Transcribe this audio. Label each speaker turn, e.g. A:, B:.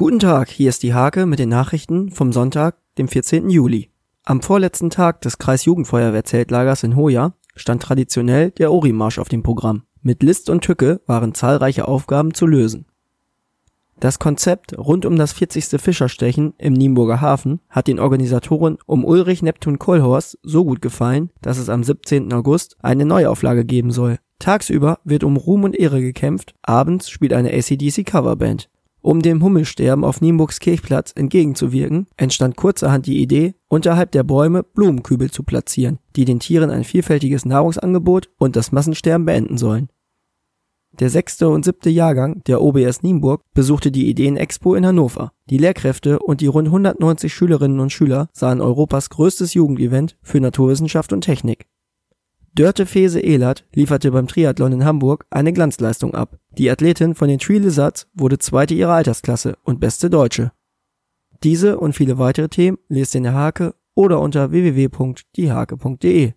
A: Guten Tag, hier ist die Hake mit den Nachrichten vom Sonntag, dem 14. Juli. Am vorletzten Tag des Kreisjugendfeuerwehrzeltlagers in Hoya stand traditionell der Ori-Marsch auf dem Programm. Mit List und Tücke waren zahlreiche Aufgaben zu lösen. Das Konzept rund um das 40. Fischerstechen im Nienburger Hafen hat den Organisatoren um Ulrich Neptun Kollhorst so gut gefallen, dass es am 17. August eine Neuauflage geben soll. Tagsüber wird um Ruhm und Ehre gekämpft, abends spielt eine ACDC Coverband. Um dem Hummelsterben auf Nienburgs Kirchplatz entgegenzuwirken, entstand kurzerhand die Idee, unterhalb der Bäume Blumenkübel zu platzieren, die den Tieren ein vielfältiges Nahrungsangebot und das Massensterben beenden sollen. Der sechste und siebte Jahrgang der OBS Nienburg besuchte die Ideenexpo in Hannover. Die Lehrkräfte und die rund 190 Schülerinnen und Schüler sahen Europas größtes Jugendevent für Naturwissenschaft und Technik. Dörte Fese Ehlert lieferte beim Triathlon in Hamburg eine Glanzleistung ab. Die Athletin von den Tree Lizards wurde Zweite ihrer Altersklasse und beste Deutsche. Diese und viele weitere Themen lest in der Hake oder unter www.diehake.de